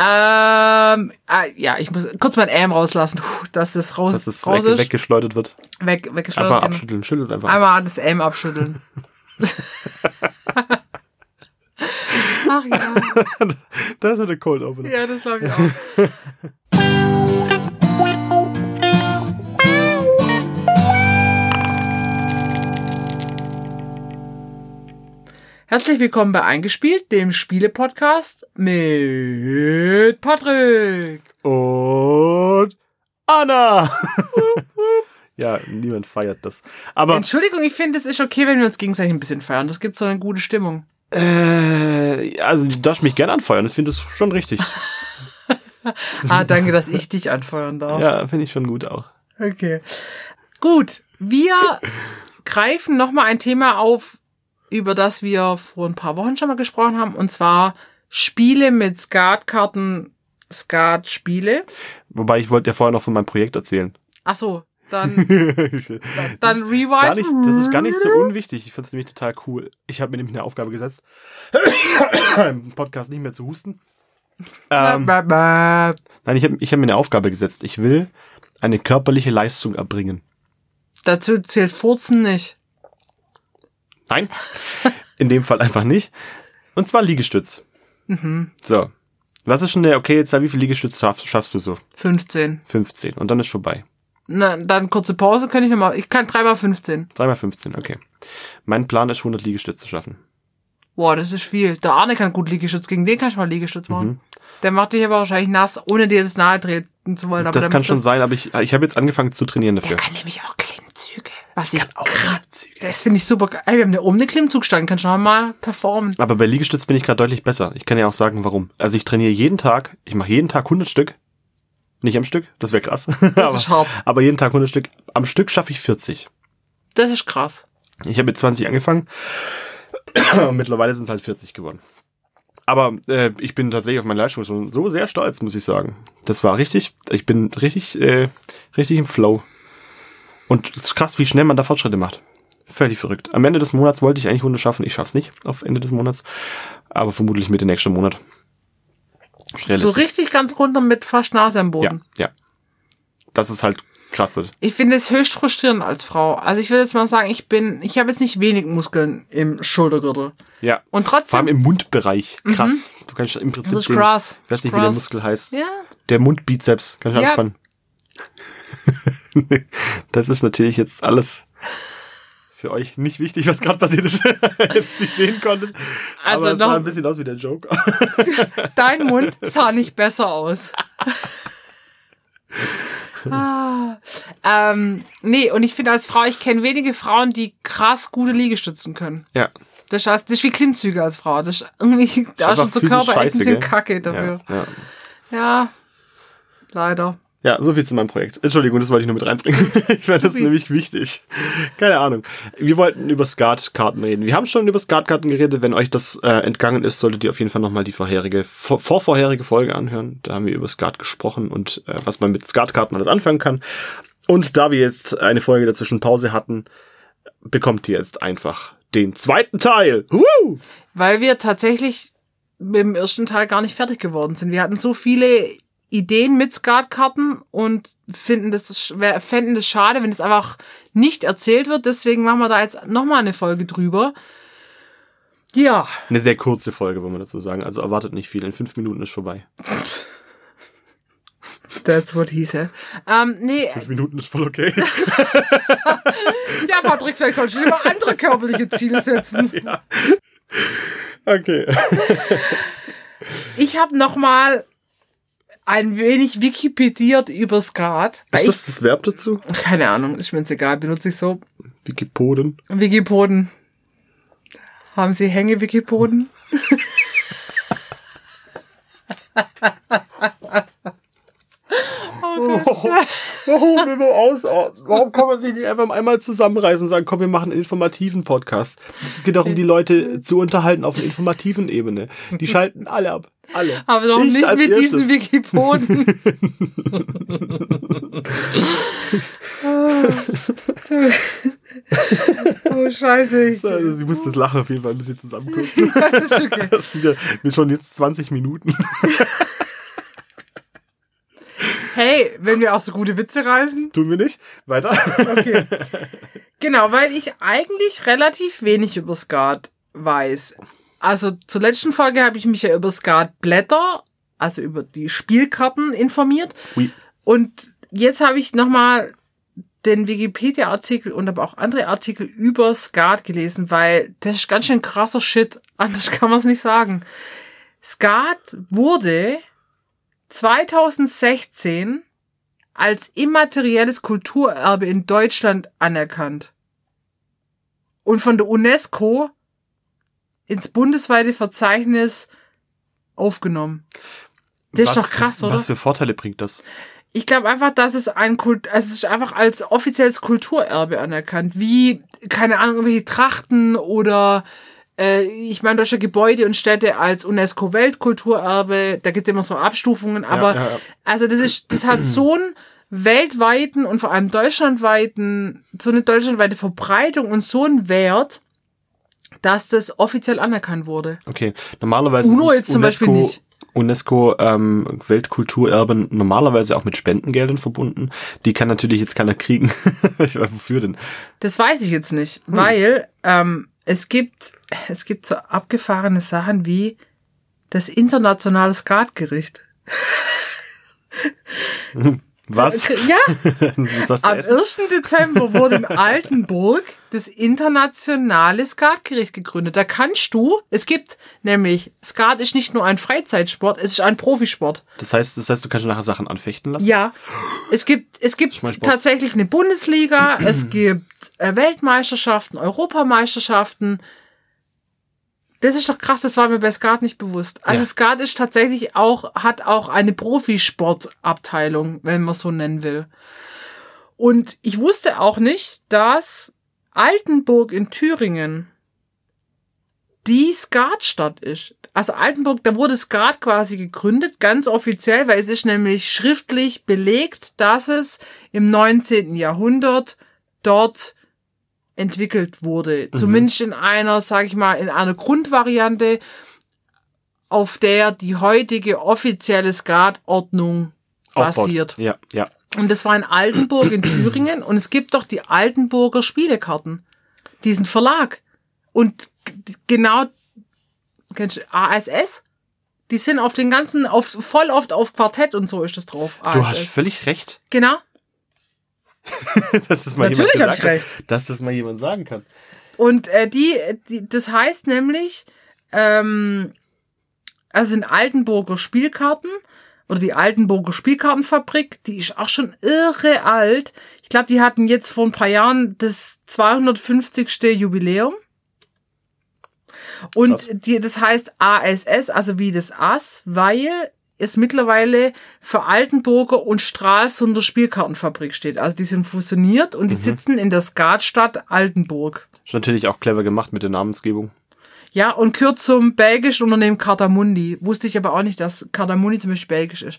Ähm, ah, ja, ich muss kurz mein Ähm rauslassen, Puh, dass das raus, Dass es weg, weggeschleudert wird. Weg, weggeschleudert. Einfach genau. abschütteln. Schüttelt einfach. ab. Einmal das M abschütteln. Ach ja, Das ist eine Cold Opener. ja, das glaube ich auch. Herzlich willkommen bei Eingespielt, dem Spiele-Podcast mit Patrick. Und Anna! ja, niemand feiert das. Aber Entschuldigung, ich finde, es ist okay, wenn wir uns gegenseitig ein bisschen feiern. Das gibt so eine gute Stimmung. äh, also du darfst mich gerne anfeuern, das finde ich schon richtig. Ah, danke, dass ich dich anfeuern darf. Ja, finde ich schon gut auch. Okay. Gut, wir greifen nochmal ein Thema auf, über das wir vor ein paar Wochen schon mal gesprochen haben, und zwar Spiele mit Skatkarten, Skat-Spiele. Wobei ich wollte ja vorher noch von meinem Projekt erzählen. Ach so, dann, dann Rewind. gar nicht, das ist gar nicht so unwichtig. Ich finde es nämlich total cool. Ich habe mir nämlich eine Aufgabe gesetzt, im Podcast nicht mehr zu husten. Ähm, nein, ich habe ich hab mir eine Aufgabe gesetzt. Ich will eine körperliche Leistung erbringen. Dazu zählt Furzen nicht. Nein, in dem Fall einfach nicht. Und zwar Liegestütz. Mhm. So. Was ist schon der, okay, jetzt wie viel Liegestütz schaffst, schaffst du so? 15. 15. Und dann ist vorbei. Na, dann kurze Pause, kann ich nochmal. Ich kann dreimal 15. 3 mal 15, okay. Mein Plan ist 100 Liegestütze zu schaffen. Boah, das ist viel. Der Arne kann gut Liegestütz. Gegen den kann ich mal Liegestütz machen. Mhm. Der macht dich aber wahrscheinlich nass, ohne dir jetzt nahe treten zu wollen. Aber das kann schon sein, aber ich, ich habe jetzt angefangen zu trainieren dafür. Der kann nämlich auch Klimmzüge. Was ich auch das finde ich super geil. Wir haben eine oben eine Klimmzugstange, kannst du noch mal performen. Aber bei Liegestütz bin ich gerade deutlich besser. Ich kann ja auch sagen, warum. Also ich trainiere jeden Tag, ich mache jeden Tag 100 Stück. Nicht am Stück, das wäre krass. Das aber, ist hart. aber jeden Tag 100 Stück. Am Stück schaffe ich 40. Das ist krass. Ich habe mit 20 angefangen. Mittlerweile sind es halt 40 geworden. Aber äh, ich bin tatsächlich auf meine Leistung schon so sehr stolz, muss ich sagen. Das war richtig, ich bin richtig, äh, richtig im Flow. Und es ist krass, wie schnell man da Fortschritte macht. Völlig verrückt. Am Ende des Monats wollte ich eigentlich 100 schaffen. Ich schaff's nicht auf Ende des Monats. Aber vermutlich Mitte nächsten Monat. Schnell So ist richtig ganz runter mit fast Nase am Ja, Boden. ja. Dass es halt krass wird. Ich finde es höchst frustrierend als Frau. Also ich würde jetzt mal sagen, ich bin, ich habe jetzt nicht wenig Muskeln im Schultergürtel. Ja. Und Vor allem trotzdem, im Mundbereich. Krass. Du kannst im Prinzip das ist den, krass. ich weiß nicht, wie Krass. der Muskel heißt. ja, Der Mundbizeps. Kannst du Ja. anspannen. das ist natürlich jetzt alles für euch nicht wichtig, was gerade passiert ist. jetzt nicht sehen konntet. Also Aber es sah ein bisschen aus wie der Joke. dein Mund sah nicht besser aus. ah, ähm, nee, und ich finde als Frau, ich kenne wenige Frauen, die krass gute Liegestützen können. ja. Das ist, das ist wie Klimmzüge als Frau. Das ist irgendwie, da schon so physisch Körper echt ein scheiße, bisschen gell? kacke dafür. Ja, ja. Ja, leider. Ja, so viel zu meinem Projekt. Entschuldigung, das wollte ich nur mit reinbringen. ich fand das Supi. nämlich wichtig. Keine Ahnung. Wir wollten über Skatkarten reden. Wir haben schon über Skatkarten geredet. Wenn euch das äh, entgangen ist, solltet ihr auf jeden Fall nochmal die vorherige, vor, vorvorherige Folge anhören. Da haben wir über Skat gesprochen und äh, was man mit Skatkarten alles anfangen kann. Und da wir jetzt eine Folge dazwischen Pause hatten, bekommt ihr jetzt einfach den zweiten Teil. Woo! Weil wir tatsächlich mit dem ersten Teil gar nicht fertig geworden sind. Wir hatten so viele Ideen mit Skatkarten und finden das, fänden das schade, wenn es einfach nicht erzählt wird. Deswegen machen wir da jetzt nochmal eine Folge drüber. Ja, Eine sehr kurze Folge, wollen wir dazu sagen. Also erwartet nicht viel. In fünf Minuten ist vorbei. that's what he said. Ähm, nee, Fünf Minuten ist voll okay. ja, Patrick, vielleicht sollst du mal andere körperliche Ziele setzen. Okay. Ich habe nochmal ein wenig wikipediert über Skat. Ist das das Verb dazu? keine Ahnung, ist mir jetzt egal, benutze ich so. Wikipoden. Wikipoden. Haben Sie Hänge-Wikipoden? Warum will man ausordnen? Warum kann man sich nicht einfach einmal zusammenreißen und sagen, komm, wir machen einen informativen Podcast? Es geht darum, die Leute zu unterhalten auf einer informativen Ebene. Die schalten alle ab. Alle. Aber doch Ich nicht mit erstes. diesen Wikipoden. oh, scheiße. Ich, Also, ich muss das Lachen auf jeden Fall ein bisschen zusammenkürzen. das ist okay. Das sind ja wir schon jetzt 20 Minuten. Hey, wenn wir auch so gute Witze reißen. Tun wir nicht? Weiter? Okay. Genau, weil ich eigentlich relativ wenig über Skat weiß. Also zur letzten Folge habe ich mich ja über Skat Blätter, also über die Spielkarten informiert. Ui. Und jetzt habe ich nochmal den Wikipedia-Artikel und aber auch andere Artikel über Skat gelesen, weil das ist ganz schön krasser Shit. Anders kann man es nicht sagen. Skat wurde 2016 als immaterielles Kulturerbe in Deutschland anerkannt und von der UNESCO ins bundesweite Verzeichnis aufgenommen. Das was ist doch krass, für, oder? Was für Vorteile bringt das? Ich glaube einfach, dass es ein Kult, also es ist einfach als offizielles Kulturerbe anerkannt, wie keine Ahnung irgendwelche Trachten oder äh, ich meine deutsche Gebäude und Städte als UNESCO Weltkulturerbe. Da gibt es immer so Abstufungen, aber ja, ja. also das ist, das hat so einen weltweiten und vor allem deutschlandweiten, so eine deutschlandweite Verbreitung und so einen Wert, dass das offiziell anerkannt wurde. Okay, normalerweise UNO jetzt zum Beispiel nicht. UNESCO ähm, Weltkulturerben normalerweise auch mit Spendengeldern verbunden. Die kann natürlich jetzt keiner kriegen. Wofür denn? Das weiß ich jetzt nicht, weil ähm, es gibt es gibt so abgefahrene Sachen wie das internationale Skatgericht. Was? Ja, Ist was am essen? 1. Dezember wurde in Altenburg das internationale Skatgericht gegründet. Da kannst du, es gibt nämlich, Skat ist nicht nur ein Freizeitsport, es ist ein Profisport. Das heißt, das heißt, du kannst nachher Sachen anfechten lassen? Ja, es gibt, es gibt tatsächlich eine Bundesliga, es gibt äh, Weltmeisterschaften, Europameisterschaften. Das ist doch krass, das war mir bei Skat nicht bewusst. Also Ja. Skat ist tatsächlich auch, hat auch eine Profisportabteilung, wenn man so nennen will. Und ich wusste auch nicht, dass Altenburg in Thüringen die Skatstadt ist. Also Altenburg, da wurde Skat quasi gegründet, ganz offiziell, weil es ist nämlich schriftlich belegt, dass es im 19. Jahrhundert dort entwickelt wurde. Zumindest in einer, sag ich mal, in einer Grundvariante, auf der die heutige offizielle Skatordnung basiert. Ja, ja. Und das war in Altenburg in Thüringen und es gibt doch die Altenburger Spielekarten. Diesen Verlag. Und genau, kennst du ASS? Die sind auf den ganzen, auf, voll oft auf Quartett und so ist das drauf. Du hast ASS. völlig recht, Genau. dass das mal Natürlich jemand gesagt ich hat, dass das mal jemand sagen kann. Und äh, die, die, das heißt nämlich, ähm, also sind Altenburger Spielkarten oder die Altenburger Spielkartenfabrik, die ist auch schon irre alt. Ich glaube, die hatten jetzt vor ein paar Jahren das 250. Jubiläum. Und die, das heißt ASS, also wie das Ass, weil es mittlerweile für Altenburger und Stralsunder Spielkartenfabrik steht. Also die sind fusioniert und die sitzen in der Skatstadt Altenburg. Ist natürlich auch clever gemacht mit der Namensgebung. Ja, und gehört zum belgischen Unternehmen Cardamundi. Wusste ich aber auch nicht, dass Cardamundi zum Beispiel belgisch ist.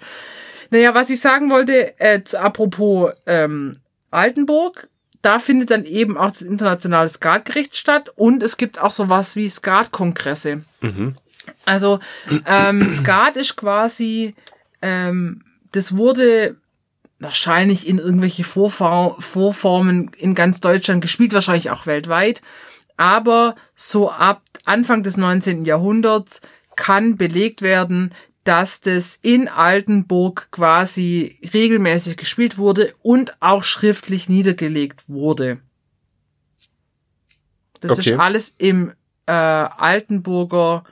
Naja, was ich sagen wollte, äh, apropos ähm, Altenburg, da findet dann eben auch das internationale Skatgericht statt und es gibt auch sowas wie Skatkongresse. Also ähm, Skat ist quasi, ähm, das wurde wahrscheinlich in irgendwelche Vorfahr Vorformen in ganz Deutschland gespielt, wahrscheinlich auch weltweit. Aber so ab Anfang des 19. Jahrhunderts kann belegt werden, dass das in Altenburg quasi regelmäßig gespielt wurde und auch schriftlich niedergelegt wurde. Das Okay. ist alles im äh, Altenburger,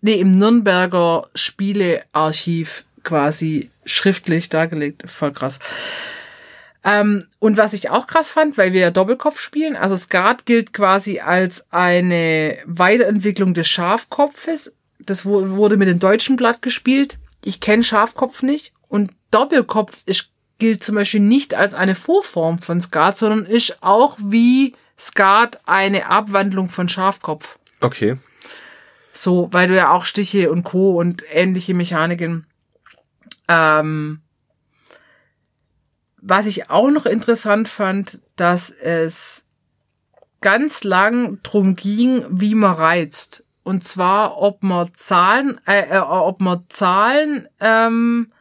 nee, im Nürnberger Spielearchiv quasi schriftlich dargelegt. Voll krass. Ähm, und was ich auch krass fand, weil wir ja Doppelkopf spielen, also Skat gilt quasi als eine Weiterentwicklung des Schafkopfes. Das wu- wurde mit dem deutschen Blatt gespielt. Ich kenne Schafkopf nicht. Und Doppelkopf ist, gilt zum Beispiel nicht als eine Vorform von Skat, sondern ist auch wie Skat eine Abwandlung von Schafkopf. Okay. So, weil du ja auch Stiche und Co. und ähnliche Mechaniken. Ähm, was ich auch noch interessant fand, dass es ganz lang drum ging, wie man reizt. Und zwar, ob man Zahlen, äh, äh, ob man Zahlen ähm,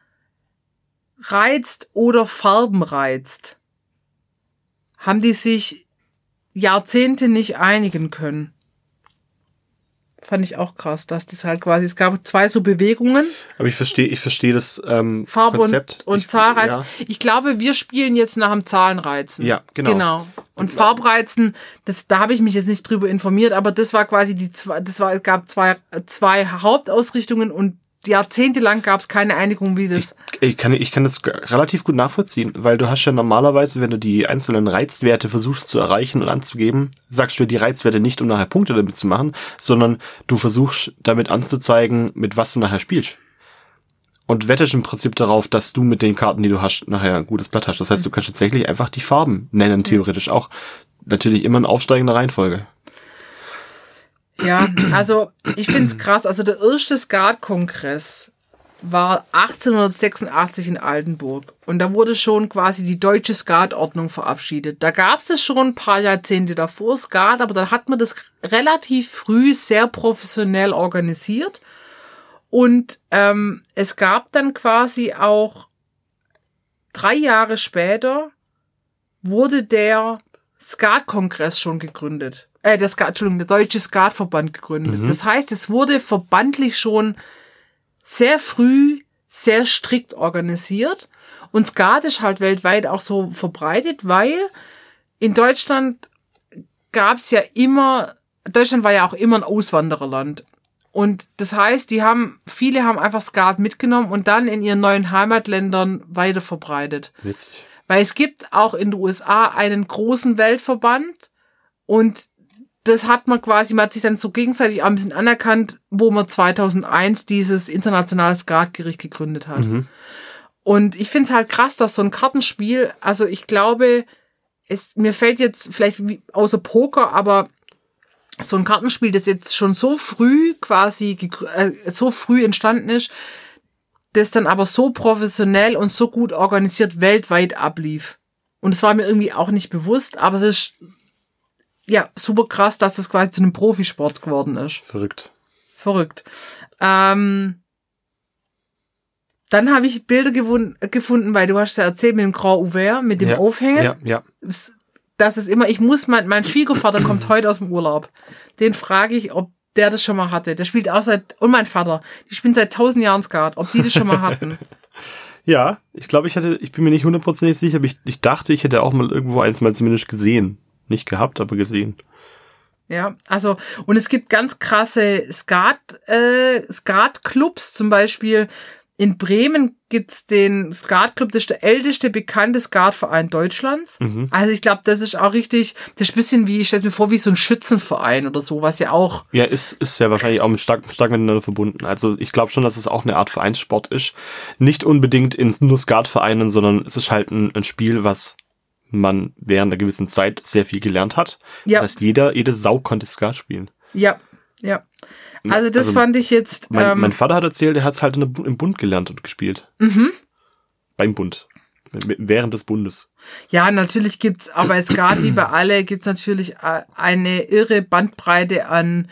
reizt oder Farben reizt, haben die sich Jahrzehnte nicht einigen können. Fand ich auch krass, dass das halt quasi, es gab zwei so Bewegungen. Aber ich verstehe, ich verstehe das ähm, Farbe Konzept. und, und ich, Zahlreiz. Ja, Ich glaube, wir spielen jetzt nach dem Zahlenreizen. Ja, genau. Genau. Und Farbreizen, das, da habe ich mich jetzt nicht drüber informiert, aber das war quasi die zwei, das war, es gab zwei, zwei Hauptausrichtungen und jahrzehntelang gab es keine Einigung, wie das. ich, kann, ich kann das relativ gut nachvollziehen, weil du hast ja normalerweise, wenn du die einzelnen Reizwerte versuchst zu erreichen und anzugeben, sagst du die Reizwerte nicht, um nachher Punkte damit zu machen, sondern du versuchst damit anzuzeigen, mit was du nachher spielst. Und wettest im Prinzip darauf, dass du mit den Karten, die du hast, nachher ein gutes Blatt hast. Das heißt, du kannst tatsächlich einfach die Farben nennen, theoretisch auch. Natürlich immer in aufsteigender Reihenfolge. Ja, also ich finde es krass. Also der erste Skat-Kongress war 1886 in Altenburg. Und da wurde schon quasi die deutsche Skatordnung verabschiedet. Da gab es schon ein paar Jahrzehnte davor, Skat, aber dann hat man das relativ früh sehr professionell organisiert. Und ähm, es gab dann quasi auch drei Jahre später wurde der Skat-Kongress schon gegründet. Äh, der Skat, Entschuldigung, der Deutsche Skatverband gegründet. Das heißt, es wurde verbandlich schon sehr früh sehr strikt organisiert. Und Skat ist halt weltweit auch so verbreitet, weil in Deutschland gab es ja immer, Deutschland war ja auch immer ein Auswandererland. Und das heißt, die haben, viele haben einfach Skat mitgenommen und dann in ihren neuen Heimatländern weiter verbreitet. Witzig. Weil es gibt auch in den USA einen großen Weltverband und das hat man quasi, man hat sich dann so gegenseitig auch ein bisschen anerkannt, wo man 2001 dieses internationale Skatgericht gegründet hat. Und ich finde es halt krass, dass so ein Kartenspiel, also ich glaube, es, mir fällt jetzt vielleicht wie, außer Poker, aber so ein Kartenspiel, das jetzt schon so früh quasi, äh, so früh entstanden ist, das dann aber so professionell und so gut organisiert weltweit ablief. Und es war mir irgendwie auch nicht bewusst, aber es ist ja super krass, dass das quasi zu einem Profisport geworden ist. Verrückt. Verrückt. Ähm, dann habe ich Bilder gefunden, weil du hast ja erzählt mit dem Grand Ouvert, mit dem ja. Aufhängen. Ja, ja. Das ist immer, ich muss, mein, mein Schwiegervater kommt heute aus dem Urlaub. Den frage ich, ob der das schon mal hatte. Der spielt auch seit, und mein Vater, die spielen seit tausend Jahren Skat, ob die das schon mal hatten. Ja, ich glaube, ich hatte, ich bin mir nicht hundertprozentig sicher, aber ich, ich dachte, ich hätte auch mal irgendwo eins mal zumindest gesehen. Nicht gehabt, aber gesehen. Ja, also, und es gibt ganz krasse Skat, äh, Skat-Clubs, zum Beispiel in Bremen gibt's den Skat-Club, das ist der älteste bekannte Skatverein Deutschlands. Also ich glaube, das ist auch richtig, das ist ein bisschen wie, ich stelle mir vor, wie so ein Schützenverein oder so, was ja auch, Ja, ist, ist ja wahrscheinlich auch mit stark, stark miteinander verbunden. Also ich glaube schon, dass es auch eine Art Vereinssport ist. Nicht unbedingt in nur Skatvereinen, sondern es ist halt ein, ein Spiel, was man während einer gewissen Zeit sehr viel gelernt hat. Ja. Das heißt, jeder, jede Sau konnte Skat spielen. ja, ja. Also das Also, fand ich jetzt, Mein, ähm, mein Vater hat erzählt, er hat es halt in im Bund gelernt und gespielt. Mhm. Beim Bund. Während des Bundes. Ja, natürlich gibt's, aber es gab wie bei alle, gibt's natürlich äh, eine irre Bandbreite an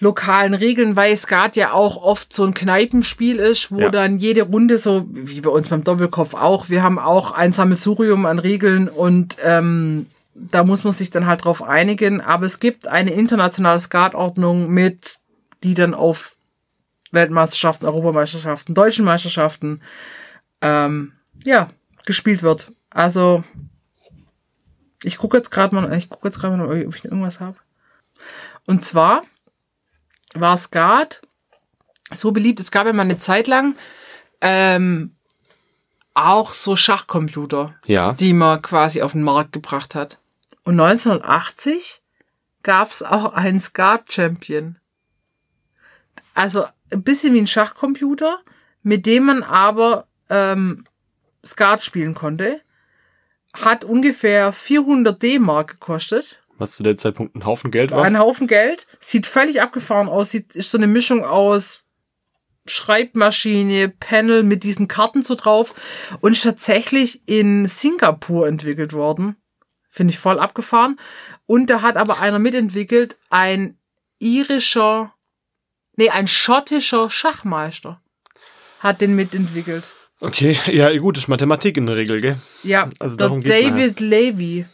lokalen Regeln, weil Skat ja auch oft so ein Kneipenspiel ist, wo Ja. dann jede Runde so, wie bei uns beim Doppelkopf auch, wir haben auch ein Sammelsurium an Regeln und ähm, da muss man sich dann halt drauf einigen, aber es gibt eine internationale Skatordnung mit, die dann auf Weltmeisterschaften, Europameisterschaften, deutschen Meisterschaften ähm, ja, gespielt wird. Also ich gucke jetzt gerade mal, ich gucke jetzt gerade mal, ob ich irgendwas habe. Und zwar war Skat so beliebt. Es gab ja mal eine Zeit lang ähm, auch so Schachcomputer, Ja. die man quasi auf den Markt gebracht hat. Und 1980 gab es auch einen Skat-Champion. Also ein bisschen wie ein Schachcomputer, mit dem man aber ähm, Skat spielen konnte. Hat ungefähr 400 D-Mark gekostet. Was zu dem Zeitpunkt ein Haufen Geld war. Ein Haufen Geld. Sieht völlig abgefahren aus. Sieht, ist so eine Mischung aus Schreibmaschine, Panel mit diesen Karten so drauf und ist tatsächlich in Singapur entwickelt worden. Finde ich voll abgefahren. Und da hat aber einer mitentwickelt, ein irischer, nee, ein schottischer Schachmeister hat den mitentwickelt. Okay, ja, gut, ist Mathematik in der Regel, gell? Ja, Also der darum geht's David Levy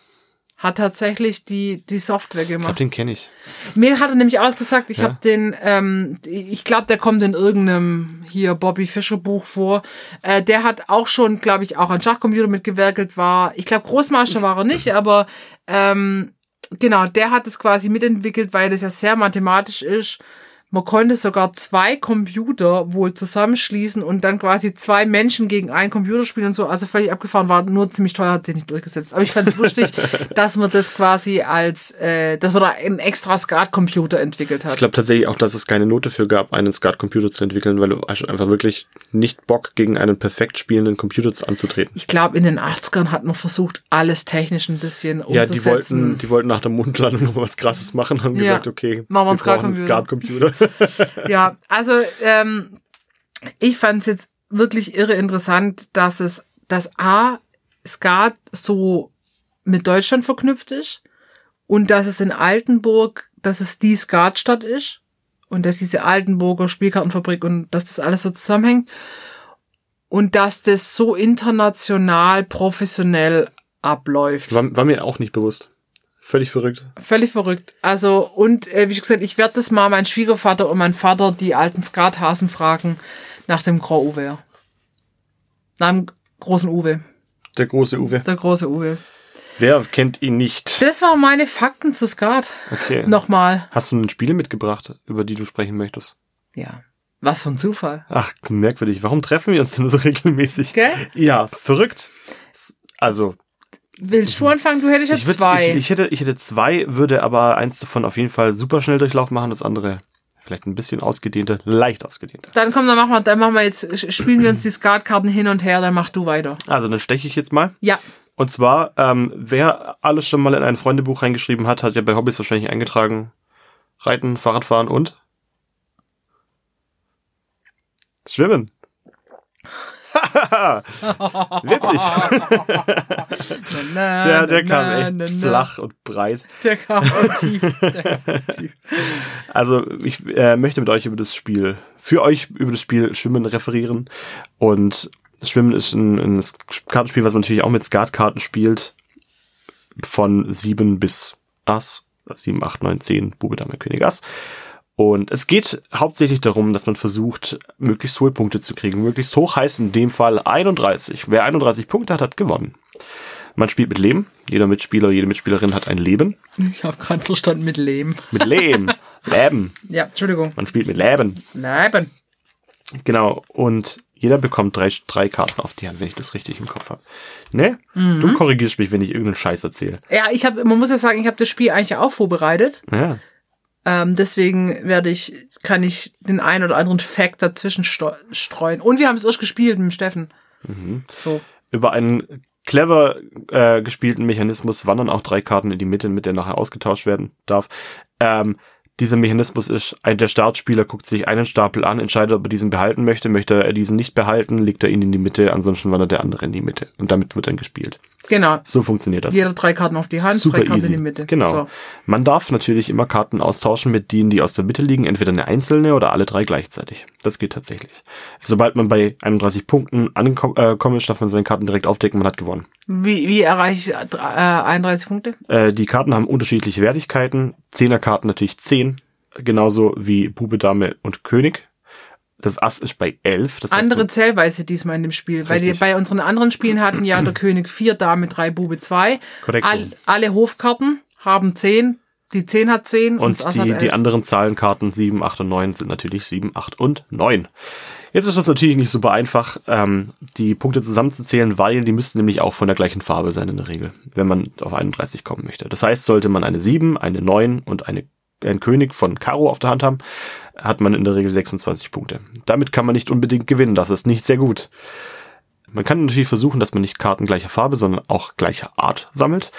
hat tatsächlich die, die Software Ich glaube, gemacht. den kenne ich. Mir hat er nämlich ausgesagt, ich Ja. habe den, ähm, ich glaube, der kommt in irgendeinem hier Bobby Fischer Buch vor. Äh, der hat auch schon, glaube ich, auch an Schachcomputer mitgewerkelt, war, ich glaube, Großmeister war er nicht, aber ähm, genau, der hat es quasi mitentwickelt, weil das ja sehr mathematisch ist. Man konnte sogar zwei Computer wohl zusammenschließen und dann quasi zwei Menschen gegen einen Computer spielen und so. Also völlig abgefahren war, nur ziemlich teuer, hat sich nicht durchgesetzt. Aber ich fand es lustig, dass man das quasi als, äh, dass man da einen extra SCART-Computer entwickelt hat. Ich glaube tatsächlich auch, dass es keine Note für gab, einen SCART-Computer zu entwickeln, weil du hast einfach wirklich nicht Bock, gegen einen perfekt spielenden Computer anzutreten. Ich glaube, in den 80ern hat man versucht, alles technisch ein bisschen Ja, die umzusetzen. wollten, die wollten nach der Mondlandung noch was krasses machen, haben Ja. gesagt, okay, Machen wir einen brauchen einen SCART-Computer. Ja, also ähm, ich fand es jetzt wirklich irre interessant, dass es das A Skat so mit Deutschland verknüpft ist und dass es in Altenburg, dass es die Skatstadt ist und dass diese Altenburger Spielkartenfabrik und dass das alles so zusammenhängt und dass das so international professionell abläuft. War, war mir auch nicht bewusst. Völlig verrückt. Völlig verrückt. Also, und äh, wie gesagt, ich werde das mal meinen Schwiegervater und meinen Vater, die alten Skathasen, fragen nach dem Grand Uwe. Nach dem großen Uwe. Der große Uwe. Der große Uwe. Wer kennt ihn nicht? Das waren meine Fakten zu Skat. Okay. Nochmal. Hast du nun Spiele mitgebracht, über die du sprechen möchtest? Ja. Was für ein Zufall. Ach, merkwürdig. Warum treffen wir uns denn so regelmäßig? Gell? Ja, verrückt. Also, Willst du anfangen? Du hättest ich, jetzt würd, zwei. ich, ich, hätte, ich hätte zwei, würde aber eins davon auf jeden Fall super schnell Durchlauf machen, das andere vielleicht ein bisschen ausgedehnter, leicht ausgedehnter. dann komm, dann machen wir, dann machen wir jetzt, spielen wir uns die Skatkarten hin und her, dann mach du weiter. Also, dann steche ich jetzt mal. Ja. Und zwar, ähm, wer alles schon mal in ein Freundebuch reingeschrieben hat, hat ja bei Hobbys wahrscheinlich eingetragen. Reiten, Fahrradfahren und Schwimmen. Witzig. Der, der kam echt flach und breit. Der kam auch tief. Der kam auch tief. Also ich äh, möchte mit euch über das Spiel, für euch über das Spiel Schwimmen referieren. Und Schwimmen ist ein, ein Kartenspiel, was man natürlich auch mit Skatkarten spielt. Von sieben bis Ass. Sieben, acht, neun, zehn, Bube, Dame, König, Ass. Und es geht hauptsächlich darum, dass man versucht, möglichst hohe Punkte zu kriegen. Möglichst hoch heißt in dem Fall 31. Wer 31 Punkte hat, hat gewonnen. Man spielt mit Leben. Jeder Mitspieler, jede Mitspielerin hat ein Leben. Ich habe gerade verstanden mit Leben. Mit Leben. Leben. Ja, Entschuldigung. Man spielt mit Leben. Leben. Genau. Und jeder bekommt drei, drei Karten auf die Hand, wenn ich das richtig im Kopf habe. Ne? Du korrigierst mich, wenn ich irgendeinen Scheiß erzähle. Ja, ich habe, man muss ja sagen, ich habe das Spiel eigentlich auch vorbereitet. Ja. Ähm, deswegen werde ich, kann ich den einen oder anderen Fact dazwischen streuen. Und wir haben es erst gespielt mit dem Steffen. So. Über einen clever äh, gespielten Mechanismus wandern auch drei Karten in die Mitte, mit der nachher ausgetauscht werden darf. Ähm, dieser Mechanismus ist, der Startspieler guckt sich einen Stapel an, entscheidet, ob er diesen behalten möchte. Möchte er diesen nicht behalten, legt er ihn in die Mitte, ansonsten wandert der andere in die Mitte. Und damit wird dann gespielt. Genau. So funktioniert das. Jeder drei Karten auf die Hand, Super drei Karten easy. in die Mitte. Genau. So. Man darf natürlich immer Karten austauschen mit denen, die aus der Mitte liegen, entweder eine einzelne oder alle drei gleichzeitig. Das geht tatsächlich. Sobald man bei 31 Punkten angekommen ist, darf man seine Karten direkt aufdecken, man hat gewonnen. Wie, wie erreiche ich äh, 31 Punkte? Äh, die Karten haben unterschiedliche Wertigkeiten. Zehnerkarten natürlich 10, genauso wie Bube, Dame und König. Das Ass ist bei 11. Das heißt, Andere Zählweise diesmal in dem Spiel. Weil die, Richtig. bei unseren anderen Spielen hatten ja der König vier Dame, drei Bube, zwei. Korrekt. All, alle Hofkarten haben zehn. Die zehn hat zehn und, Und die, die anderen Zahlenkarten 7, 8 und 9 sind natürlich 7, 8 und 9. Jetzt ist das natürlich nicht super einfach, ähm, die Punkte zusammenzuzählen, weil die müssten nämlich auch von der gleichen Farbe sein in der Regel, wenn man auf 31 kommen möchte. Das heißt, sollte man eine 7, eine 9 und eine, einen König von Karo auf der Hand haben, hat man in der Regel 26 Punkte. Damit kann man nicht unbedingt gewinnen, das ist nicht sehr gut. Man kann natürlich versuchen, dass man nicht Karten gleicher Farbe, sondern auch gleicher Art sammelt.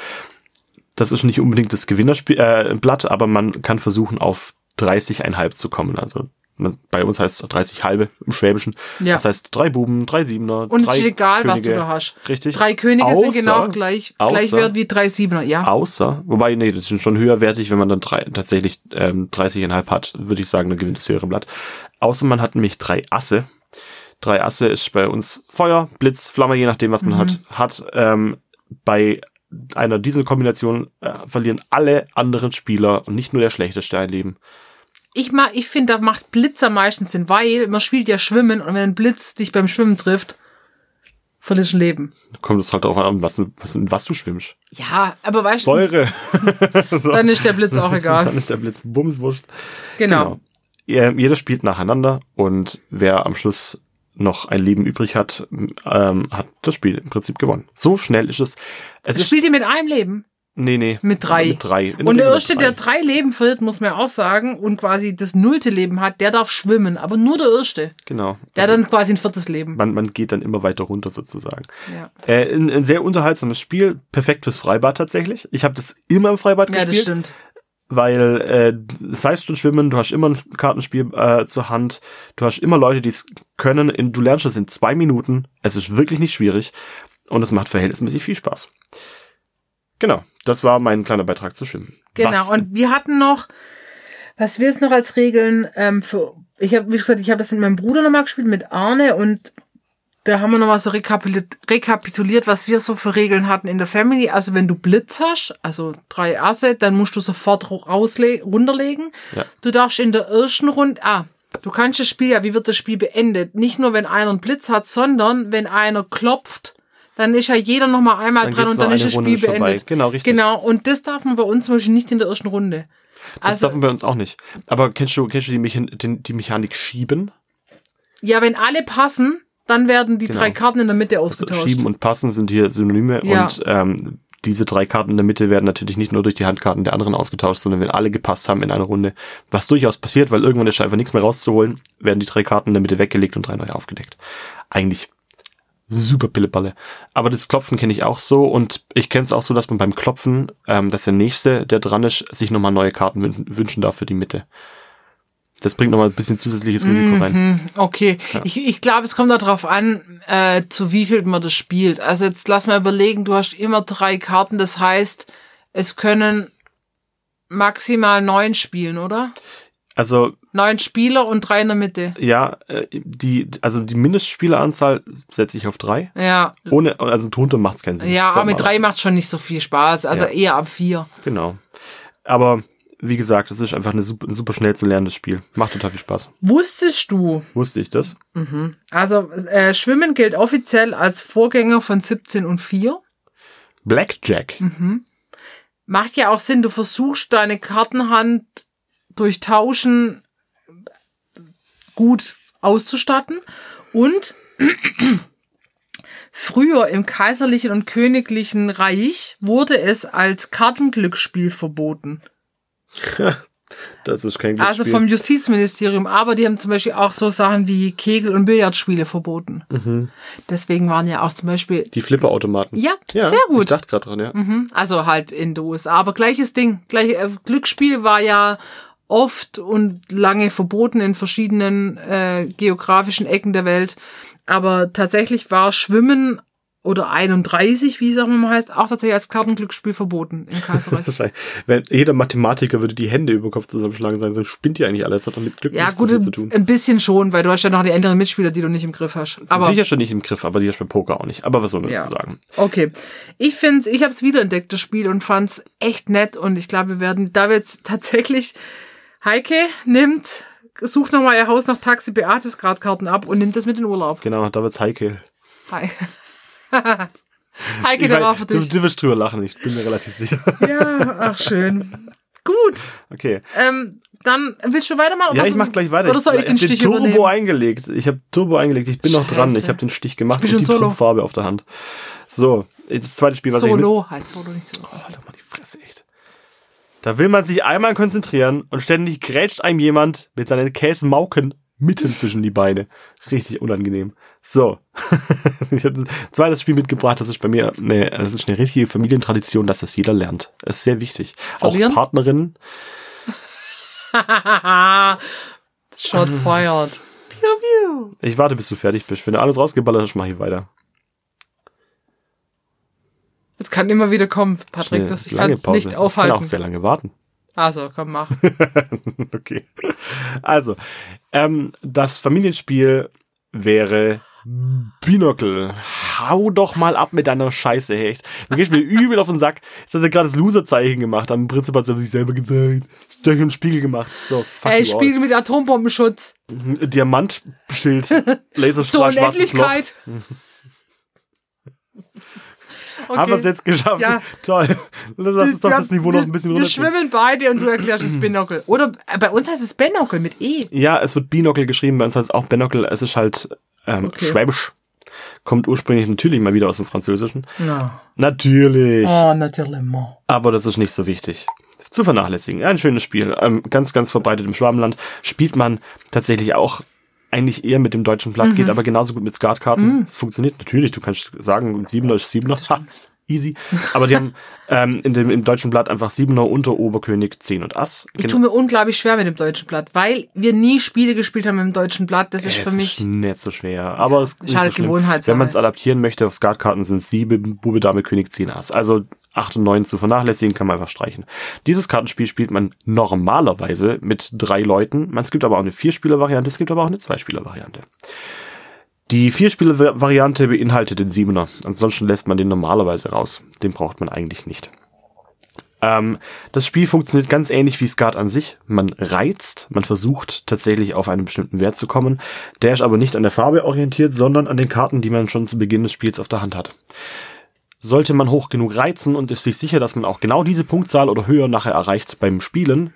Das ist nicht unbedingt das Gewinnerblatt, äh, aber man kann versuchen, auf 30,5 zu kommen. Also bei uns heißt es 30 halbe im Schwäbischen. Ja. Das heißt drei Buben, drei Siebener, Und es drei ist egal, was du Könige. da hast. Richtig. Drei Könige Außer- sind genau gleich, außer- gleich wert wie drei Siebener. Ja. Außer, wobei, nee, das sind schon höherwertig, wenn man dann drei, tatsächlich ähm, 30,5 hat, würde ich sagen, dann gewinnt das höhere Blatt. Außer man hat nämlich drei Asse. Drei Asse ist bei uns Feuer, Blitz, Flamme, je nachdem, was man hat. hat ähm, bei einer Dieselkombination äh, verlieren alle anderen Spieler und nicht nur der schlechteste ein Leben. Ich, ma- ich finde, da macht Blitz am meisten Sinn, weil man spielt ja Schwimmen und wenn ein Blitz dich beim Schwimmen trifft, verlierst du ein Leben. Kommt es halt darauf an, was du, was, was du schwimmst. Ja, aber weißt du, Säure. so. dann ist der Blitz auch Dann egal. ist der Blitz bumswurscht. Genau. Ähm, Jeder spielt nacheinander und wer am Schluss noch ein Leben übrig hat, ähm, hat das Spiel im Prinzip gewonnen. So schnell ist es. Es Spielt ihr mit einem Leben? Nee, nee. Mit drei. Mit drei. Und der Erste, der drei Leben verliert, muss man ja auch sagen, und quasi das nullte Leben hat, der darf schwimmen. Aber nur der Erste. Genau. Der Also hat dann quasi ein viertes Leben. man, man geht dann immer weiter runter sozusagen. Ja, Äh, ein, ein sehr unterhaltsames Spiel, perfekt fürs Freibad tatsächlich. Ich habe das immer im Freibad ja das gespielt, stimmt. weil äh, das heißt schon Schwimmen, du hast immer ein Kartenspiel äh, zur Hand, du hast immer Leute, die es können, in, du lernst das in zwei Minuten, es ist wirklich nicht schwierig und es macht verhältnismäßig viel Spaß. Genau, das war mein kleiner Beitrag zu Schwimmen. Genau. Was, Und wir hatten noch, was wir jetzt noch als Regeln ähm, für, ich habe, wie gesagt, ich habe das mit meinem Bruder nochmal gespielt, mit Arne und da haben wir nochmal so rekapituliert, rekapituliert, was wir so für Regeln hatten in der Family. Also wenn du Blitz hast, also drei Asse, dann musst du sofort runterlegen. Ja. Du darfst in der ersten Runde, ah, du kannst das Spiel ja, wie wird das Spiel beendet? Nicht nur, wenn einer einen Blitz hat, sondern wenn einer klopft, dann ist ja jeder nochmal einmal Dann dran und dann ist das Runde Spiel beendet. Genau, richtig. Genau, und das darf man bei uns zum Beispiel nicht in der ersten Runde. das Also, darf man bei uns auch nicht. Aber kennst du, kennst du die, Mechan den, die Mechanik Schieben? ja, wenn alle passen, dann werden die Genau. drei Karten in der Mitte Also ausgetauscht. Schieben und Passen sind hier Synonyme Ja. und ähm, diese drei Karten in der Mitte werden natürlich nicht nur durch die Handkarten der anderen ausgetauscht, sondern wenn alle gepasst haben in einer Runde, was durchaus passiert, weil irgendwann ist einfach nichts mehr rauszuholen, werden die drei Karten in der Mitte weggelegt und drei neue aufgedeckt. Eigentlich super Pilleballe. Aber das Klopfen kenne ich auch so und ich kenne es auch so, dass man beim Klopfen, ähm, dass der Nächste, der dran ist, sich nochmal neue Karten wün wünschen darf für die Mitte. Das bringt nochmal ein bisschen zusätzliches Risiko rein. Hm, Okay, ich, ich glaube, es kommt darauf an, äh, zu wie viel man das spielt. Also jetzt lass mal überlegen, du hast immer drei Karten, das heißt, es können maximal neun spielen, oder? Also Neun Spieler und drei in der Mitte. ja, äh, die, also die Mindestspieleranzahl setze ich auf drei. Ja, Ohne, also drunter macht es keinen Sinn. ja, aber mit drei macht schon nicht so viel Spaß. Also Ja. eher ab vier. Genau. Aber wie gesagt, es ist einfach eine super, ein super schnell zu lernendes Spiel. Macht total viel Spaß. Wusstest du, Wusste ich das? also äh, Schwimmen gilt offiziell als Vorgänger von 17 und 4. Blackjack. Mhm. Macht ja auch Sinn, du versuchst deine Kartenhand durch Tauschen gut auszustatten und früher im kaiserlichen und königlichen Reich wurde es als Kartenglücksspiel verboten. Das ist kein Also Glücksspiel. vom Justizministerium, aber die haben zum Beispiel auch so Sachen wie Kegel- und Billardspiele verboten. Deswegen waren ja auch zum Beispiel, die Flipperautomaten. ja, sehr gut. Ich dachte gerade dran, ja. Mhm. Also halt in den USA. Aber gleiches Ding. Gleich, äh, Glücksspiel war ja oft und lange verboten in verschiedenen äh, geografischen Ecken der Welt. Aber tatsächlich war Schwimmen oder 31, wie es auch immer heißt, auch tatsächlich als Kartenglücksspiel verboten im Kaiserreich. Wenn jeder Mathematiker würde die Hände über den Kopf zusammenschlagen und sagen, so spinnt ihr eigentlich alles, hat doch mit Glück ja, nichts gut, zu tun. ein bisschen schon, weil du hast ja noch die anderen Mitspieler, die du nicht im Griff hast. Aber Sicher schon nicht im Griff, aber die hast du bei Poker auch nicht. Aber was soll man Ja. dazu sagen? Okay. Ich find's, ich habe es wiederentdeckt, das Spiel, und fand's echt nett. Und ich glaube, wir werden, da jetzt tatsächlich, Heike nimmt, sucht nochmal ihr Haus nach Taxi Beates Gradkarten ab und nimmt das mit in Urlaub. Genau, da wird's heikel. Hi. Heike, Ich der war für du, dich. du wirst drüber lachen, ich bin mir relativ sicher. Ja, ach schön. Gut. Okay. Ähm, dann willst du weitermachen? Ja, ich mach gleich weiter. Oder soll ich den hab Stich Turbo übernehmen? eingelegt. Ich habe Turbo eingelegt. Ich bin noch dran. Scheiße. Ich habe den Stich gemacht Ich bin schon solo. Trumpffarbe auf der Hand. So, das zweite Spiel, was ich Solo heißt Solo nicht so. Halt doch mal die Fresse, echt. Da will man sich einmal konzentrieren und ständig grätscht einem jemand mit seinen Käsemauken mitten zwischen die Beine. Richtig unangenehm. So. ich habe ein zweites Spiel mitgebracht. Das ist bei mir, ne, das ist eine richtige Familientradition, dass das jeder lernt. Das ist sehr wichtig. Verlieren? Auch Partnerinnen. Shots fired. Piu, piu. Ich warte, bis du fertig bist. Wenn du alles rausgeballert hast, mach ich weiter. Jetzt kann immer wieder kommen, Patrick. Das, ich kann es nicht Ich aufhalten. kann auch sehr lange warten. Also, komm, mach. okay. Also, ähm, das Familienspiel wäre Binocle. Hau doch mal ab mit deiner Scheiße, Hecht. Du gehst mir übel auf den Sack. Jetzt hat er gerade das Loser-Zeichen gemacht. Am Prinzip hat er sich selber gezeigt. Durch den Spiegel gemacht. So, fuck Ey. Spiegel mit Atombombenschutz. Diamantschild. Laserstrahl, schwarzes Loch. Okay. Haben wir es jetzt geschafft? Ja. Toll. Lass uns doch Wir- das Niveau wir, noch ein bisschen Wir runterziehen. schwimmen beide und du erklärst jetzt Binocle. Oder bei uns heißt es Binocle mit E. Ja, es wird Binocle geschrieben, bei uns heißt es auch Binocle. Es ist halt ähm, Okay. Schwäbisch. Kommt ursprünglich natürlich mal wieder aus dem Französischen. Ja. Natürlich. Oh, natürlich. Aber das ist nicht so wichtig. Zu vernachlässigen. Ein schönes Spiel. Ähm, ganz, ganz verbreitet im Schwabenland. Spielt man tatsächlich auch eigentlich eher mit dem deutschen Blatt, geht aber genauso gut mit Skatkarten. Es funktioniert natürlich. Du kannst sagen, Siebener ist Siebener. Ha, easy. Aber die haben ähm, in dem, im deutschen Blatt einfach Siebener unter Oberkönig, Zehn und Ass. Ich tue mir unglaublich schwer mit dem deutschen Blatt, weil wir nie Spiele gespielt haben mit dem deutschen Blatt. Das ist Es für mich. ist nicht so schwer, aber es ist halt so. Wenn man es adaptieren möchte auf Skatkarten, sind Siebe, Bube, Dame, König, Zehn, Ass. Also 8 und 9 zu vernachlässigen, kann man einfach streichen. Dieses Kartenspiel spielt man normalerweise mit drei Leuten. Es gibt aber auch eine Vierspieler-Variante, es gibt aber auch eine Zweispieler-Variante. Die Vierspieler-Variante beinhaltet den Siebener. Ansonsten lässt man den normalerweise raus. Den braucht man eigentlich nicht. Ähm, das Spiel funktioniert ganz ähnlich wie Skat an sich. Man reizt, man versucht tatsächlich auf einen bestimmten Wert zu kommen. Der ist aber nicht an der Farbe orientiert, sondern an den Karten, die man schon zu Beginn des Spiels auf der Hand hat. Sollte man hoch genug reizen und ist sich sicher, dass man auch genau diese Punktzahl oder höher nachher erreicht beim Spielen,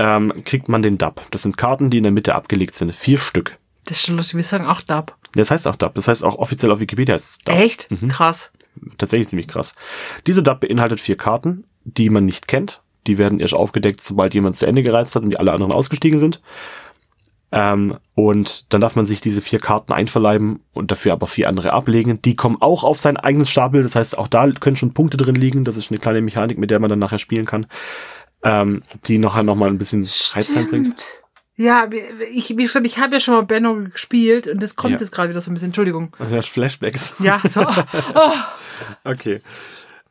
ähm, kriegt man den Dub. Das sind Karten, die in der Mitte abgelegt sind. Vier Stück. Das ist schon lustig. Wir sagen auch Dab. Das heißt auch Dub. Das heißt auch offiziell auf Wikipedia ist es Dub. Echt? Mhm. Krass. tatsächlich ziemlich krass. Diese DAP beinhaltet vier Karten, die man nicht kennt. Die werden erst aufgedeckt, sobald jemand zu Ende gereizt hat und die alle anderen ausgestiegen sind. Ähm, und dann darf man sich diese vier Karten einverleiben und dafür aber vier andere ablegen. Die kommen auch auf sein eigenes Stapel. Das heißt, auch da können schon Punkte drin liegen. Das ist eine kleine Mechanik, mit der man dann nachher spielen kann. Ähm, die nachher nochmal ein bisschen Reiz reinbringt. Ja, ich, wie gesagt, ich habe ja schon mal Benno gespielt und das kommt Ja. jetzt gerade wieder so ein bisschen. Entschuldigung. Ja, Flashbacks. Ja, so. Oh, Okay.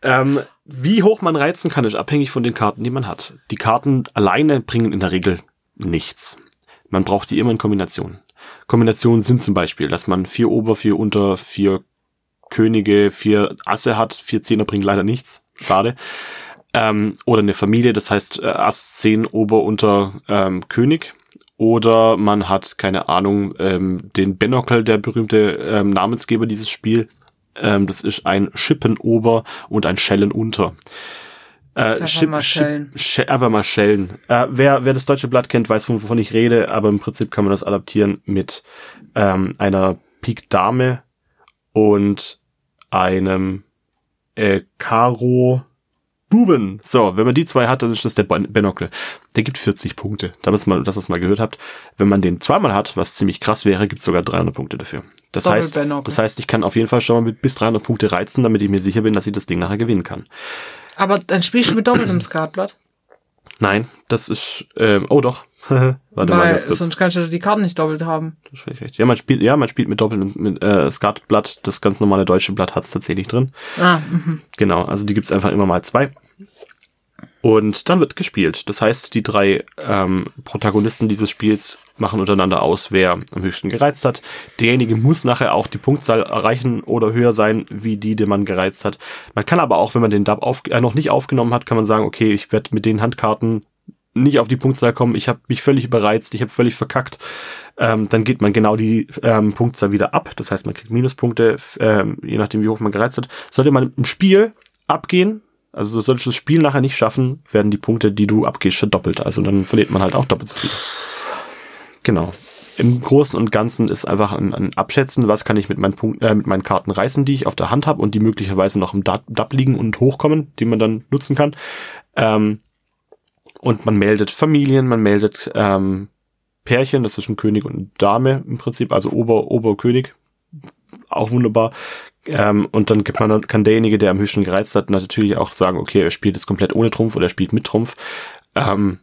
Ähm, wie hoch man reizen kann, ist abhängig von den Karten, die man hat. Die Karten alleine bringen in der Regel nichts. Man braucht die immer in Kombination. Kombinationen sind zum Beispiel, dass man vier Ober, vier Unter, vier Könige, vier Asse hat. Vier Zehner bringen leider nichts. Schade. Ähm, oder eine Familie, das heißt äh, Ass, Zehn, Ober, Unter, ähm, König. Oder man hat, keine Ahnung, ähm, den Benokel, der berühmte ähm, Namensgeber dieses Spiels. Ähm, das ist ein Schippenober und ein Schellenunter. Äh, Schip, mal Schip, schellen. Sch einfach mal schellen. Äh, wer, wer das deutsche Blatt kennt, weiß, wovon ich rede, aber im Prinzip kann man das adaptieren mit ähm, einer Pik Dame und einem äh, Karo Buben. So, wenn man die zwei hat, dann ist das der Ben- Benokel. Der gibt 40 Punkte. Da muss man, dass ihr es mal gehört habt. Wenn man den zweimal hat, was ziemlich krass wäre, gibt's sogar 300 Punkte dafür. Das Doppel heißt, das heißt, ich kann auf jeden Fall schon mal mit bis 300 Punkte reizen, damit ich mir sicher bin, dass ich das Ding nachher gewinnen kann. aber dann spielst du mit doppeltem Skatblatt. Nein, das ist, ähm, oh doch. Warte mal Weil ganz kurz. sonst kannst du die Karten nicht doppelt haben. Das ist völlig recht. Ja, man spielt, ja, man spielt mit doppeltem mit, äh, Skatblatt. Das ganz normale deutsche Blatt hat's tatsächlich drin. Ah, mhm. Genau, also die gibt's einfach immer mal zwei. Und dann wird gespielt. Das heißt, die drei ähm, Protagonisten dieses Spiels machen untereinander aus, wer am höchsten gereizt hat. Derjenige muss nachher auch die Punktzahl erreichen oder höher sein, wie die, die man gereizt hat. Man kann aber auch, wenn man den Dub auf, äh, noch nicht aufgenommen hat, kann man sagen, okay, ich werde mit den Handkarten nicht auf die Punktzahl kommen, ich habe mich völlig überreizt, ich habe völlig verkackt, ähm, dann geht man genau die ähm, Punktzahl wieder ab. Das heißt, man kriegt Minuspunkte, ähm, je nachdem, wie hoch man gereizt hat. Sollte man im Spiel abgehen, also du solltest das Spiel nachher nicht schaffen, werden die Punkte, die du abgehst, verdoppelt. Also dann verliert man halt auch doppelt so viel. Genau. Im Großen und Ganzen ist einfach ein, ein Abschätzen, was kann ich mit meinen, Punkt, äh, mit meinen Karten reißen, die ich auf der Hand habe und die möglicherweise noch im Dab liegen und hochkommen, die man dann nutzen kann. Ähm, und man meldet Familien, man meldet ähm, Pärchen, das ist ein König und eine Dame im Prinzip, also Ober, Oberkönig, auch wunderbar. Ähm, und dann man, kann derjenige, der am höchsten gereizt hat, natürlich auch sagen, okay, er spielt jetzt komplett ohne Trumpf oder er spielt mit Trumpf. Ähm,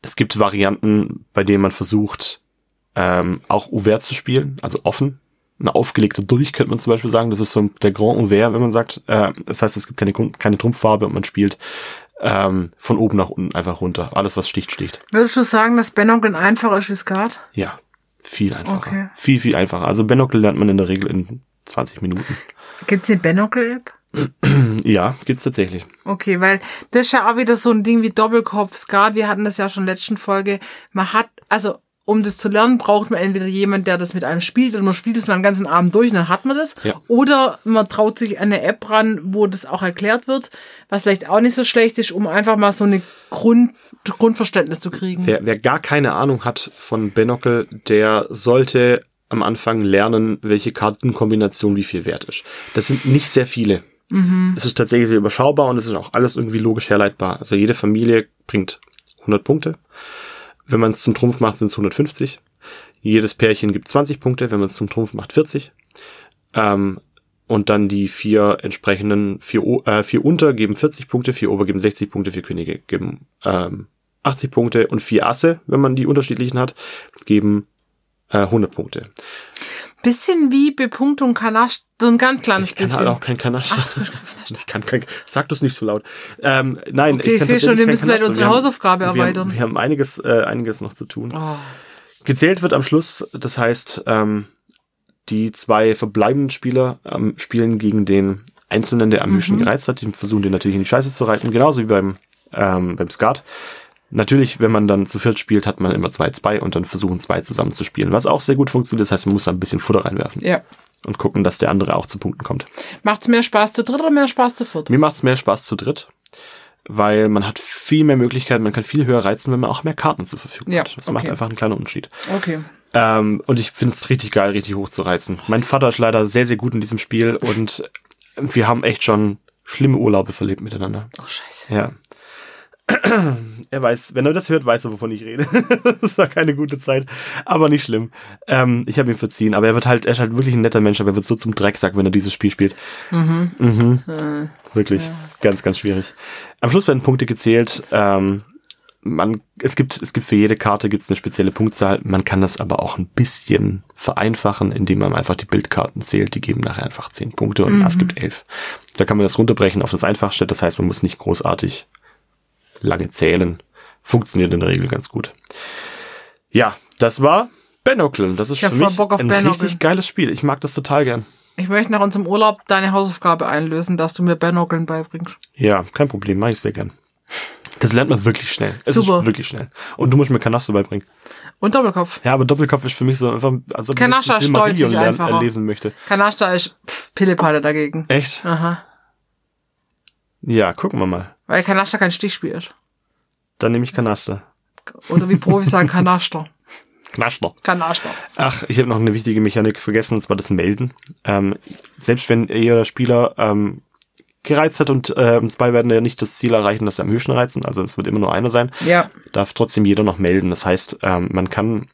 es gibt Varianten, bei denen man versucht, ähm, auch Ouvert zu spielen, also offen. Eine aufgelegte Durch könnte man zum Beispiel sagen. Das ist so der Grand Ouvert, wenn man sagt. Äh, das heißt, es gibt keine, keine Trumpffarbe und man spielt ähm, von oben nach unten einfach runter. Alles, was sticht, sticht. Würdest du sagen, dass Benonkel einfacher ist wie Skat? Ja, viel einfacher. Okay. Viel, viel einfacher. Also Benocle lernt man in der Regel in 20 Minuten. Gibt's eine Benocle-App? Ja, gibt's tatsächlich. Okay, weil das ist ja auch wieder so ein Ding wie Doppelkopf, Skat. Wir hatten das ja schon in der letzten Folge. Man hat, also um das zu lernen, braucht man entweder jemand, der das mit einem spielt, oder man spielt es mal einen ganzen Abend durch und dann hat man das. Ja. Oder man traut sich eine App ran, wo das auch erklärt wird, was vielleicht auch nicht so schlecht ist, um einfach mal so eine Grund, Grundverständnis zu kriegen. Wer, wer gar keine Ahnung hat von Benocle, der sollte am Anfang lernen, welche Kartenkombination wie viel wert ist. Das sind nicht sehr viele. Es ist tatsächlich sehr überschaubar und es ist auch alles irgendwie logisch herleitbar. Also jede Familie bringt 100 Punkte. Wenn man es zum Trumpf macht, sind es 150. Jedes Pärchen gibt 20 Punkte, wenn man es zum Trumpf macht, 40. Ähm, und dann die vier entsprechenden, vier, äh, vier Unter geben 40 Punkte, vier Ober geben 60 Punkte, vier Könige geben ähm, 80 Punkte und vier Asse, wenn man die unterschiedlichen hat, geben äh, 100 Punkte. Bisschen wie Bepunktung Kanasch, so ein ganz kleines Ich kann bisschen. halt auch kein Kanasch. Ich kann kein, sag das nicht so laut. Ähm, nein, Okay, ich kann sehe schon, wir müssen vielleicht Kanasch. unsere Wir haben- Hausaufgabe wir erweitern. Haben, wir haben einiges, äh, einiges noch zu tun. Oh. Gezählt wird am Schluss, das heißt, ähm, die zwei verbleibenden Spieler ähm, spielen gegen den Einzelnen, der am höchsten Mhm. gereizt hat. Die versuchen den natürlich in die Scheiße zu reiten, genauso wie beim, ähm, beim Skat. Natürlich, wenn man dann zu viert spielt, hat man immer zwei, zwei und dann versuchen zwei zusammen zu spielen, was auch sehr gut funktioniert. Das heißt, man muss da ein bisschen Futter reinwerfen Ja. und gucken, dass der andere auch zu Punkten kommt. Macht's mehr Spaß zu dritt oder mehr Spaß zu viert? Mir macht es mehr Spaß zu dritt, weil man hat viel mehr Möglichkeiten, man kann viel höher reizen, wenn man auch mehr Karten zur Verfügung Ja, hat. Das macht okay. einfach einen kleinen Unterschied. Okay. Ähm, und ich finde es richtig geil, richtig hoch zu reizen. Mein Vater ist leider sehr, sehr gut in diesem Spiel und wir haben echt schon schlimme Urlaube verlebt miteinander. Oh, scheiße. Ja. Er weiß, wenn er das hört, weiß er, wovon ich rede. das war keine gute Zeit, aber nicht schlimm. Ähm, ich habe ihm verziehen, aber er wird halt, er ist halt wirklich ein netter Mensch, aber er wird so zum Drecksack, wenn er dieses Spiel spielt. Mhm. Wirklich, ganz, ganz schwierig. Am Schluss werden Punkte gezählt. Ähm, man, es gibt, es gibt für jede Karte gibt's eine spezielle Punktzahl. Man kann das aber auch ein bisschen vereinfachen, indem man einfach die Bildkarten zählt. Die geben nachher einfach zehn Punkte und es gibt elf. Da kann man das runterbrechen auf das Einfachste. Das heißt, man muss nicht großartig lange zählen. Funktioniert in der Regel ganz gut. Ja, das war Benocle. Das ist Ich für mich Bock auf ein Benocle. richtig geiles Spiel. Ich mag das total gern. Ich möchte nach unserem Urlaub deine Hausaufgabe einlösen, dass du mir Bernockeln beibringst. Ja, kein Problem, mache ich sehr gern. Das lernt man wirklich schnell. Es Super. ist wirklich schnell. Und du musst mir Kanaste beibringen. Und Doppelkopf. Ja, aber Doppelkopf ist für mich so einfach, also wenn ich Silmarillion deutlich lernen, äh, lesen möchte. Kanasta ist Pillepalle dagegen. Echt? Aha. Ja, gucken wir mal. Weil Kanasta kein Stichspiel ist. Dann nehme ich Kanaste. Oder wie Profis sagen, Kanaster. Knaster. Kanaster. Ach, ich habe noch eine wichtige Mechanik vergessen, und zwar das Melden. Ähm, selbst wenn jeder Spieler ähm, gereizt hat und ähm, zwei werden ja nicht das Ziel erreichen, dass sie am höchsten reizen, also es wird immer nur einer sein, Ja. darf trotzdem jeder noch melden. Das heißt, ähm, man kann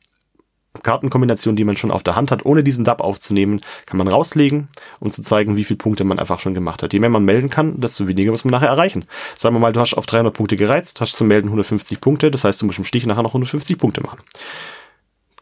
Kartenkombinationen, die man schon auf der Hand hat, ohne diesen Dab aufzunehmen, kann man rauslegen, um zu zeigen, wie viele Punkte man einfach schon gemacht hat. Je mehr man melden kann, desto weniger muss man nachher erreichen. Sagen wir mal, du hast auf 300 Punkte gereizt, hast zum Melden 150 Punkte, das heißt, du musst im Stich nachher noch 150 Punkte machen.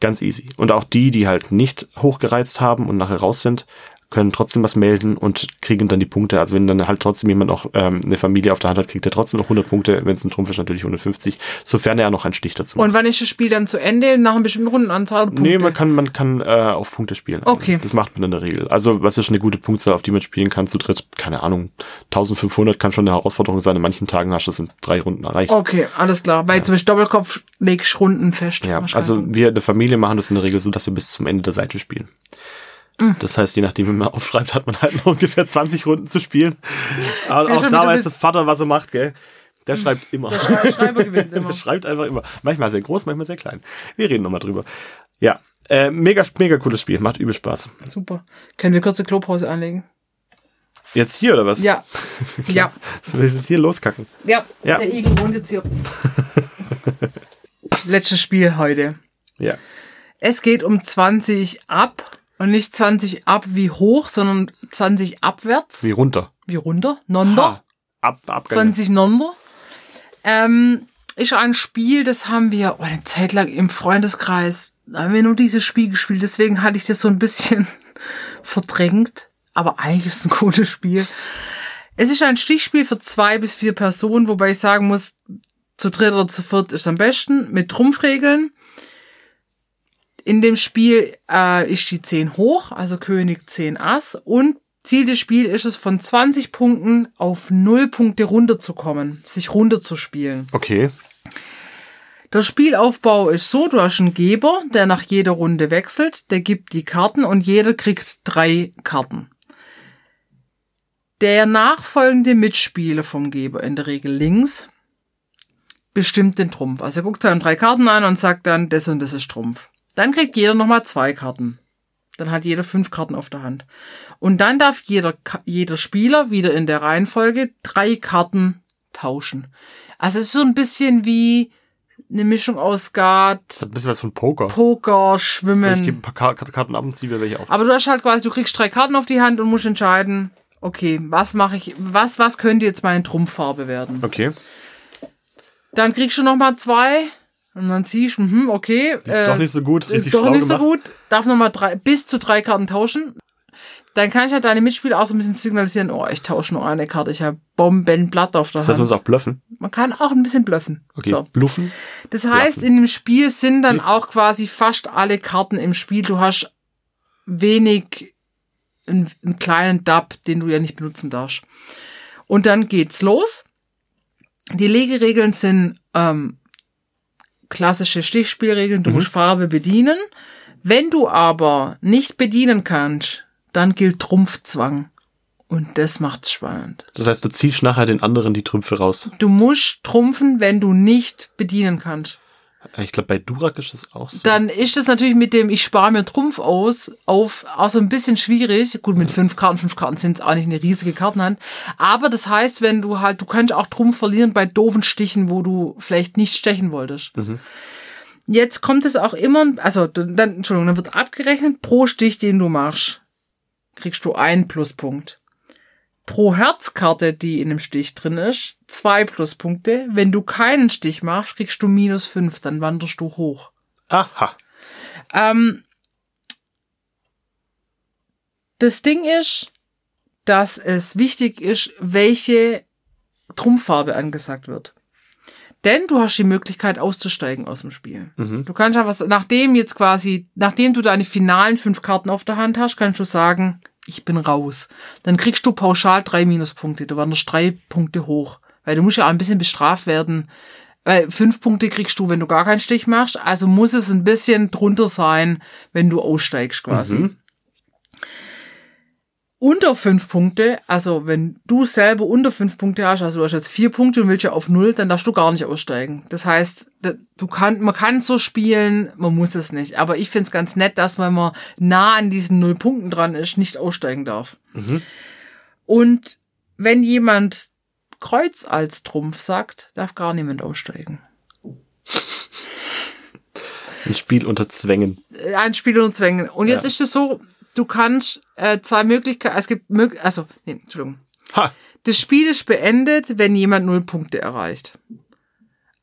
Ganz easy. Und auch die, die halt nicht hochgereizt haben und nachher raus sind, können trotzdem was melden und kriegen dann die Punkte. Also wenn dann halt trotzdem jemand noch ähm, eine Familie auf der Hand hat, kriegt er trotzdem noch 100 Punkte. Wenn es ein Trumpf ist, natürlich 150, sofern er noch einen Stich dazu macht. Und wann ist das Spiel dann zu Ende? Nach einer bestimmten Rundenanzahl? Punkte? Nee, man kann, man kann äh, auf Punkte spielen. Okay. Das macht man in der Regel. Also, was ist eine gute Punktzahl, auf die man spielen kann, zu dritt? Keine Ahnung. 1500 kann schon eine Herausforderung sein. In manchen Tagen hast du es in drei Runden erreicht. Okay, alles klar. Weil zum Beispiel Doppelkopf legst Runden fest. Ja, also wir in der Familie machen das in der Regel so, dass wir bis zum Ende der Seite spielen. Mhm. Das heißt, je nachdem, wie man aufschreibt, hat man halt noch ungefähr 20 Runden zu spielen. Aber auch da weiß der Vater, was er macht, gell? Der schreibt immer. Der Schreiber gewinnt immer. Der schreibt einfach immer. Manchmal sehr groß, manchmal sehr klein. Wir reden nochmal drüber. Ja, äh, mega, mega cooles Spiel. Macht übel Spaß. Super. Können wir kurze Klopause anlegen? Jetzt hier oder was? Ja. ja. Soll ich jetzt hier loskacken? Ja. Ja. Der Igel wohnt jetzt hier. Letztes Spiel heute. Ja. Es geht um 20 ab und nicht 20 ab wie hoch, sondern 20 abwärts. Wie runter. Wie runter? Nonder. Ha. Ab, ab. 20 Nonder. Ähm, ist ein Spiel, das haben wir oh, eine Zeit lang im Freundeskreis, da haben wir nur dieses Spiel gespielt, deswegen hatte ich das so ein bisschen verdrängt. Aber eigentlich ist es ein gutes Spiel. Es ist ein Stichspiel für zwei bis vier Personen, wobei ich sagen muss, zu dritt oder zu viert ist am besten, mit Trumpfregeln. In dem Spiel äh, ist die 10 hoch, also König 10 Ass. Und Ziel des Spiels ist es, von 20 Punkten auf 0 Punkte runterzukommen, sich runterzuspielen. Okay. Der Spielaufbau ist so, du hast einen Geber, der nach jeder Runde wechselt, der gibt die Karten und jeder kriegt drei Karten. Der nachfolgende Mitspieler vom Geber, in der Regel links, bestimmt den Trumpf. Also er guckt dann drei Karten an und sagt dann, das und das ist Trumpf. Dann kriegt jeder nochmal zwei Karten. Dann hat jeder fünf Karten auf der Hand. Und dann darf jeder, jeder Spieler wieder in der Reihenfolge drei Karten tauschen. Also es ist so ein bisschen wie eine Mischung aus Skat, Das ist ein bisschen was von Poker. Poker, ich Schwimmen. gebe ein paar Kar- Karten ab und ziehe welche auf. Aber du hast halt quasi, du kriegst drei Karten auf die Hand und musst entscheiden, okay, was mache ich, was, was könnte jetzt meine Trumpffarbe werden? Okay. Dann kriegst du nochmal zwei und dann ziehst du, hm, okay. Ist doch nicht so gut, richtig doch nicht so gemacht. gut. Darf nochmal drei, bis zu drei Karten tauschen. Dann kann ich halt deine Mitspieler auch so ein bisschen signalisieren, oh, ich tausche nur eine Karte, ich habe Bombenblatt auf der Das heißt, man Hand. muss auch bluffen. Man kann auch ein bisschen bluffen. Okay. So. Bluffen. Das heißt, Bluffen. in dem Spiel sind dann auch quasi fast alle Karten im Spiel. Du hast wenig einen, einen kleinen Dub, den du ja nicht benutzen darfst. Und dann geht's los. Die Legeregeln sind ähm, klassische Stichspielregeln. Du musst Farbe bedienen. Wenn du aber nicht bedienen kannst, dann gilt Trumpfzwang. Und das macht's spannend. Das heißt, du ziehst nachher den anderen die Trümpfe raus. Du musst trumpfen, wenn du nicht bedienen kannst. Ich glaube, bei Durak ist das auch so. dann ist es natürlich mit dem, ich spare mir Trumpf aus, auf, auch so ein bisschen schwierig. Gut, mit fünf Karten, fünf Karten sind es auch nicht eine riesige Kartenhand. Aber das heißt, wenn du halt, du kannst auch Trumpf verlieren bei doofen Stichen, wo du vielleicht nicht stechen wolltest. Jetzt kommt es auch immer, also dann, Entschuldigung, dann wird abgerechnet, pro Stich, den du machst, kriegst du einen Pluspunkt. Pro Herzkarte, die in dem Stich drin ist, zwei Pluspunkte. Wenn du keinen Stich machst, kriegst du minus fünf, dann wanderst du hoch. Aha. Ähm, das Ding ist, dass es wichtig ist, welche Trumpffarbe angesagt wird. Denn du hast die Möglichkeit auszusteigen aus dem Spiel. Du kannst einfach, nachdem jetzt quasi, nachdem du deine finalen fünf Karten auf der Hand hast, kannst du sagen, ich bin raus. Dann kriegst du pauschal drei Minuspunkte. Du wanderst drei Punkte hoch. Weil du musst ja auch ein bisschen bestraft werden. Weil fünf Punkte kriegst du, wenn du gar keinen Stich machst. Also muss es ein bisschen drunter sein, wenn du aussteigst quasi. Unter fünf Punkte, also wenn du selber unter fünf Punkte hast, also du hast jetzt vier Punkte und willst ja auf null, dann darfst du gar nicht aussteigen. Das heißt, du kann, man kann so spielen, man muss es nicht. Aber ich find's ganz nett, dass wenn man nah an diesen null Punkten dran ist, nicht aussteigen darf. Und wenn jemand Kreuz als Trumpf sagt, darf gar niemand aussteigen. Ein Spiel unter Zwängen. Ein Spiel und Zwängen. Und jetzt Ja. ist es so, du kannst äh, zwei Möglichkeiten, es gibt mög also, nee, Entschuldigung. Ha! Das Spiel ist beendet, wenn jemand null Punkte erreicht.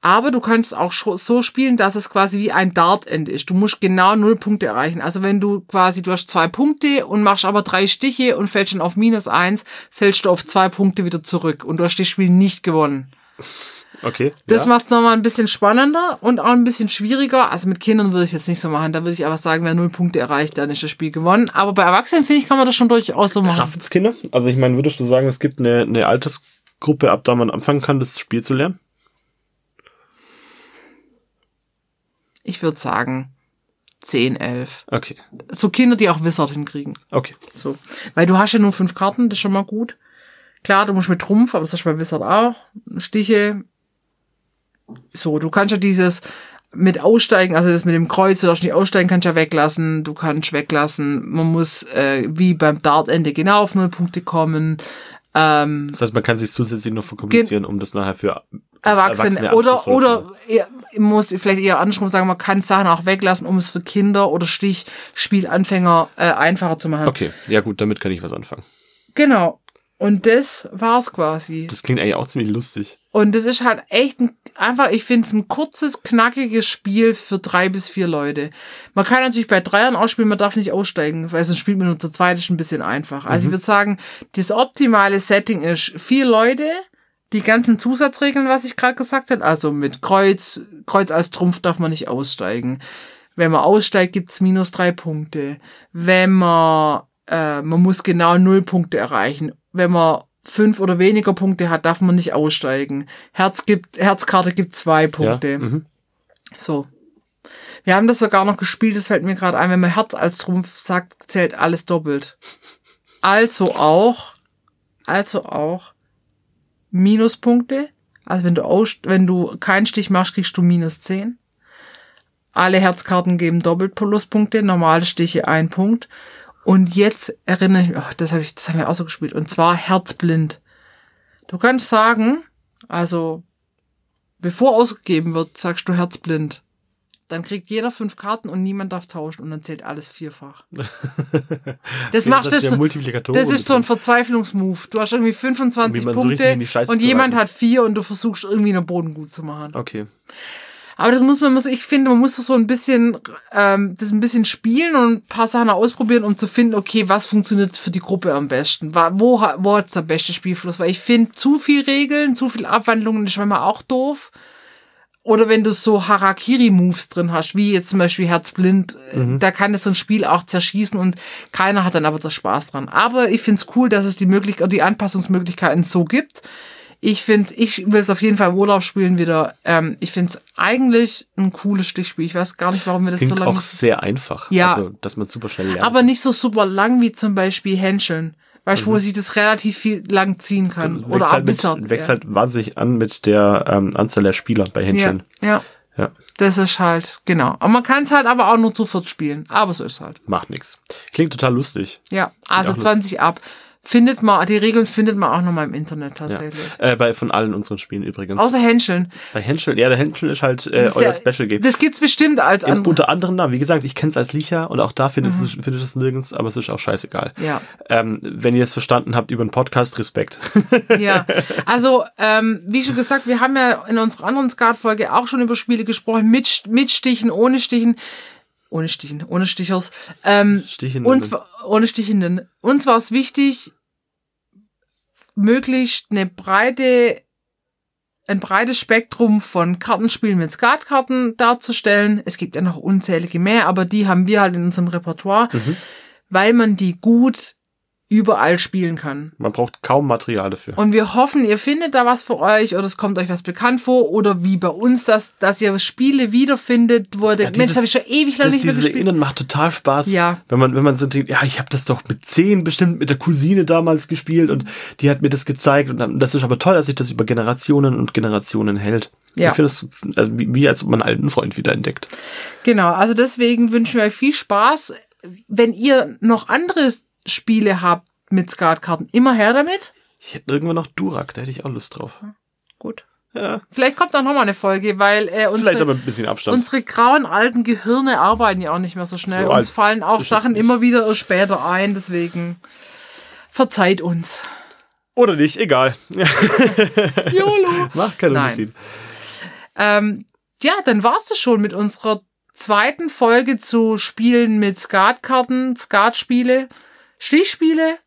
Aber du kannst auch so spielen, dass es quasi wie ein Dartende ist. Du musst genau null Punkte erreichen. Also wenn du quasi, du hast zwei Punkte und machst aber drei Stiche und fällst dann auf minus eins, fällst du auf zwei Punkte wieder zurück und du hast das Spiel nicht gewonnen. Okay. Das ja. macht es nochmal ein bisschen spannender und auch ein bisschen schwieriger. Also mit Kindern würde ich jetzt nicht so machen. Da würde ich einfach sagen, wer null Punkte erreicht, dann ist das Spiel gewonnen. Aber bei Erwachsenen, finde ich, kann man das schon durchaus so machen. Schafft's Kinder? Also ich meine, würdest du sagen, es gibt eine, eine Altersgruppe, ab da man anfangen kann, das Spiel zu lernen? Ich würde sagen 10, 11. Okay. So Kinder, die auch Wizard hinkriegen. Okay. So. Weil du hast ja nur fünf Karten, das ist schon mal gut. Klar, du musst mit Trumpf, aber das hast du bei Wizard auch. Stiche. So, du kannst ja dieses mit aussteigen, also das mit dem Kreuz, du darfst nicht aussteigen, kannst ja weglassen, du kannst weglassen. Man muss äh, wie beim Dartende genau auf null Punkte kommen. Ähm, Das heißt, man kann sich zusätzlich noch verkomplizieren, um das nachher für Erwachsene, Erwachsene oder oder ich muss vielleicht eher andersrum sagen, man kann Sachen auch weglassen, um es für Kinder oder Stichspielanfänger äh, einfacher zu machen. Okay, ja gut, damit kann ich was anfangen. Genau. Und das war's quasi. Das klingt eigentlich auch ziemlich lustig. Und das ist halt echt ein, einfach, ich finde es ein kurzes, knackiges Spiel für drei bis vier Leute. Man kann natürlich bei Dreiern ausspielen, man darf nicht aussteigen, weil sonst spielt man nur zu zweit, ist ein bisschen einfach. Also ich würde sagen, das optimale Setting ist vier Leute, die ganzen Zusatzregeln, was ich gerade gesagt habe, also mit Kreuz, Kreuz als Trumpf darf man nicht aussteigen. Wenn man aussteigt, gibt's minus drei Punkte. Wenn man, äh, man muss genau null Punkte erreichen. Wenn man fünf oder weniger Punkte hat, darf man nicht aussteigen. Herz gibt, Herzkarte gibt zwei Punkte. Ja, mhm. So. Wir haben das sogar noch gespielt, das fällt mir gerade ein, wenn man Herz als Trumpf sagt, zählt alles doppelt. Also auch, also auch Minuspunkte. Also wenn du aus, wenn du keinen Stich machst, kriegst du minus 10. Alle Herzkarten geben doppelt Pluspunkte, normale Stiche ein Punkt. Und jetzt erinnere ich mich, oh, das habe ich, das haben wir auch so gespielt. Und zwar Herzblind. Du kannst sagen, also bevor ausgegeben wird, sagst du Herzblind. Dann kriegt jeder fünf Karten und niemand darf tauschen und dann zählt alles vierfach. Das macht das das, so, das ist so ein. Verzweiflungsmove. Du hast irgendwie 25 Wie man so richtig Punkte Scheiße und jemand hat vier und du versuchst irgendwie einen Boden gut zu machen. Okay. Aber das muss man, muss, ich finde, man muss das so ein bisschen, ähm, das ein bisschen spielen und ein paar Sachen ausprobieren, um zu finden, okay, was funktioniert für die Gruppe am besten? Wo, wo hat's der beste Spielfluss? Weil ich finde, zu viel Regeln, zu viel Abwandlungen ist manchmal auch doof. Oder wenn du so Harakiri-Moves drin hast, wie jetzt zum Beispiel Herzblind, äh, da kann das so ein Spiel auch zerschießen und keiner hat dann aber das Spaß dran. Aber ich find's cool, dass es die Möglichkeit, die Anpassungsmöglichkeiten so gibt. Ich finde, ich will es auf jeden Fall im Urlaub spielen wieder. Ähm, ich finde es eigentlich ein cooles Stichspiel. Ich weiß gar nicht, warum wir das, Klingt so lange. auch sehr einfach. Ja. Also, dass man super schnell lernt. Aber nicht so super lang wie zum Beispiel Henscheln. Weißt du, wo sich das relativ viel lang ziehen kann. Oder wächst halt, mit, abwissert. wächst ja. halt wahnsinnig an mit der ähm, Anzahl der Spieler bei ja, Händchen. ja. Ja. Das ist halt, genau. Aber man kann es halt aber auch nur zu viert spielen. Aber so ist es halt. Macht nix. Klingt total lustig. Ja, also auch lustig. 20 ab. Findet man, die Regeln findet man auch nochmal im Internet Ja. tatsächlich. Äh, bei von allen unseren Spielen übrigens. Außer Henscheln. bei Henschel, ja, der Henschel ist halt äh, ist euer ja- Special Game. Das gibt's bestimmt als andere. unter anderem Namen. Wie gesagt, ich kenne es als Licha und auch da findet es findet es nirgends, aber es ist auch scheißegal. Ja. Ähm, wenn ihr es verstanden habt über einen Podcast, Respekt. Ja, also ähm, wie schon gesagt, wir haben ja in unserer anderen Skat-Folge auch schon über Spiele gesprochen, mit, mit Stichen, ohne Stichen, ohne Stichen, ohne Stichers. Ähm, Stichenden. uns, ohne Stichenden. Uns war es wichtig, möglichst eine breite, ein breites Spektrum von Kartenspielen mit Skatkarten darzustellen. Es gibt ja noch unzählige mehr, aber die haben wir halt in unserem Repertoire, weil man die gut überall spielen kann. Man braucht kaum Material dafür. Und wir hoffen, ihr findet da was für euch oder es kommt euch was bekannt vor oder wie bei uns, dass, dass ihr Spiele wiederfindet, wo ihr denkt, Mensch, dieses- habe ich schon ewig lang das nicht mehr gespielt. Erinnern macht total Spaß. Ja. Wenn man, wenn man so denkt, ja, ich habe das doch mit zehn bestimmt mit der Cousine damals gespielt und die hat mir das gezeigt und dann, das ist aber toll, dass sich das über Generationen und Generationen hält. Ja. Ich finde es wie, als ob man einen alten Freund wieder entdeckt. Genau, also deswegen wünschen wir euch viel Spaß. Wenn ihr noch andere Spiele habt mit Skatkarten, immer her damit. Ich hätte irgendwann noch Durak, da hätte ich auch Lust drauf. Gut. Ja, Vielleicht kommt auch noch mal eine Folge, weil äh, unsere, aber ein bisschen Abstand. unsere grauen alten Gehirne arbeiten ja auch nicht mehr so schnell. So uns fallen auch es Sachen immer wieder später ein, deswegen verzeiht uns. Oder nicht, egal. YOLO! Macht keinen Nein. Unterschied. Ähm, ja, dann war's das schon mit unserer zweiten Folge zu Spielen mit Skatkarten, Skatspiele, Stichspiele.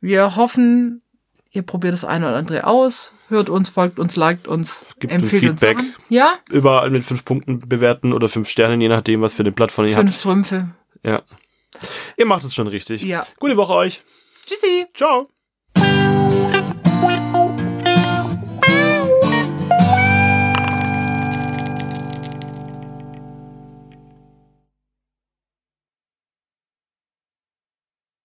Wir hoffen, ihr probiert das eine oder andere aus, hört uns, folgt uns, liked uns, Gibt uns empfiehlt uns, Feedback. Sachen. Ja, Überall mit fünf Punkten bewerten oder fünf Sternen, je nachdem, was für eine Plattform ihr fünf Trümpfe. habt. Ja. Ihr macht es schon richtig. Ja. Gute Woche euch. Tschüssi! Ciao.